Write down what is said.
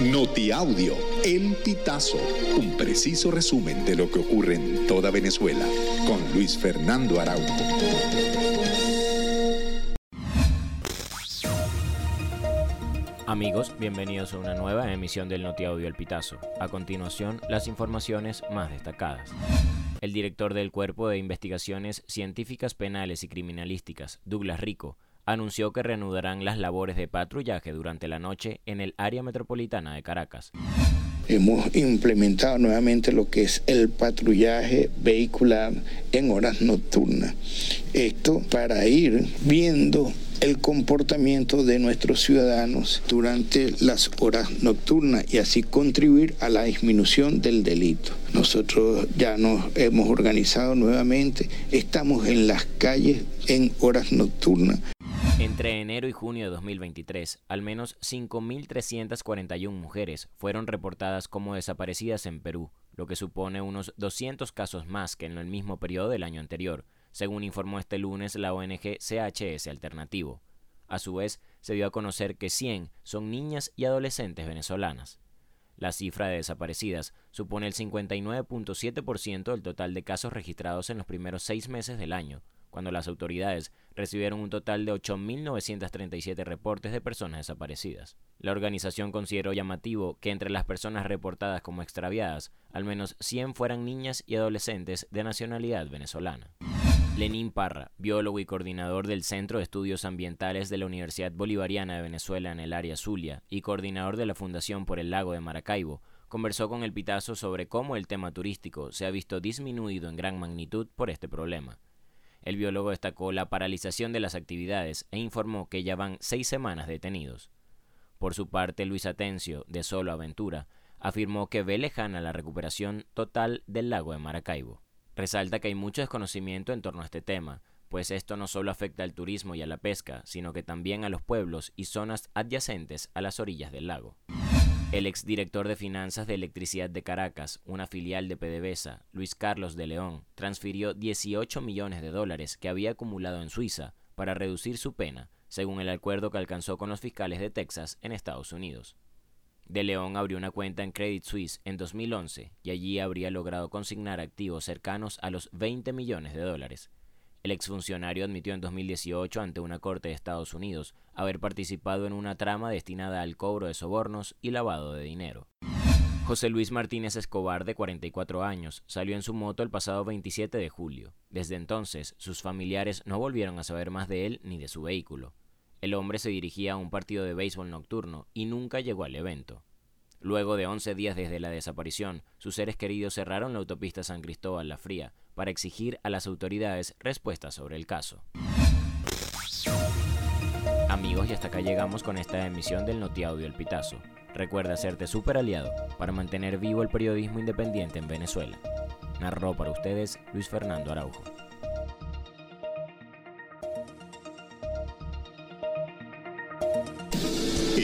Notiaudio, El Pitazo, un preciso resumen de lo que ocurre en toda Venezuela, con Luis Fernando Araújo. Amigos, bienvenidos a una nueva emisión del Notiaudio El Pitazo. A continuación, las informaciones más destacadas. El director del Cuerpo de Investigaciones Científicas Penales y Criminalísticas, Douglas Rico, anunció que reanudarán las labores de patrullaje durante la noche en el área metropolitana de Caracas. Hemos implementado nuevamente lo que es el patrullaje vehicular en horas nocturnas. Esto para ir viendo el comportamiento de nuestros ciudadanos durante las horas nocturnas y así contribuir a la disminución del delito. Nosotros ya nos hemos organizado nuevamente, estamos en las calles en horas nocturnas entre enero y junio de 2023, al menos 5.341 mujeres fueron reportadas como desaparecidas en Perú, lo que supone unos 200 casos más que en el mismo periodo del año anterior, según informó este lunes la ONG CHS Alternativo. A su vez, se dio a conocer que 100 son niñas y adolescentes venezolanas. La cifra de desaparecidas supone el 59.7% del total de casos registrados en los primeros seis meses del año, cuando las autoridades recibieron un total de 8.937 reportes de personas desaparecidas. La organización consideró llamativo que entre las personas reportadas como extraviadas, al menos 100 fueran niñas y adolescentes de nacionalidad venezolana. Lenín Parra, biólogo y coordinador del Centro de Estudios Ambientales de la Universidad Bolivariana de Venezuela en el área Zulia y coordinador de la Fundación por el Lago de Maracaibo, conversó con el Pitazo sobre cómo el tema turístico se ha visto disminuido en gran magnitud por este problema. El biólogo destacó la paralización de las actividades e informó que ya van seis semanas detenidos. Por su parte, Luis Atencio, de Solo Aventura, afirmó que ve lejana la recuperación total del lago de Maracaibo. Resalta que hay mucho desconocimiento en torno a este tema, pues esto no solo afecta al turismo y a la pesca, sino que también a los pueblos y zonas adyacentes a las orillas del lago. El exdirector de Finanzas de Electricidad de Caracas, una filial de PDVSA, Luis Carlos de León, transfirió 18 millones de dólares que había acumulado en Suiza para reducir su pena, según el acuerdo que alcanzó con los fiscales de Texas en Estados Unidos. De León abrió una cuenta en Credit Suisse en 2011 y allí habría logrado consignar activos cercanos a los 20 millones de dólares, el exfuncionario admitió en 2018 ante una corte de Estados Unidos haber participado en una trama destinada al cobro de sobornos y lavado de dinero. José Luis Martínez Escobar, de 44 años, salió en su moto el pasado 27 de julio. Desde entonces, sus familiares no volvieron a saber más de él ni de su vehículo. El hombre se dirigía a un partido de béisbol nocturno y nunca llegó al evento. Luego de 11 días desde la desaparición, sus seres queridos cerraron la autopista San Cristóbal La Fría para exigir a las autoridades respuestas sobre el caso. Amigos, y hasta acá llegamos con esta emisión del Notiaudio El Pitazo. Recuerda hacerte super aliado para mantener vivo el periodismo independiente en Venezuela. Narró para ustedes Luis Fernando Araujo.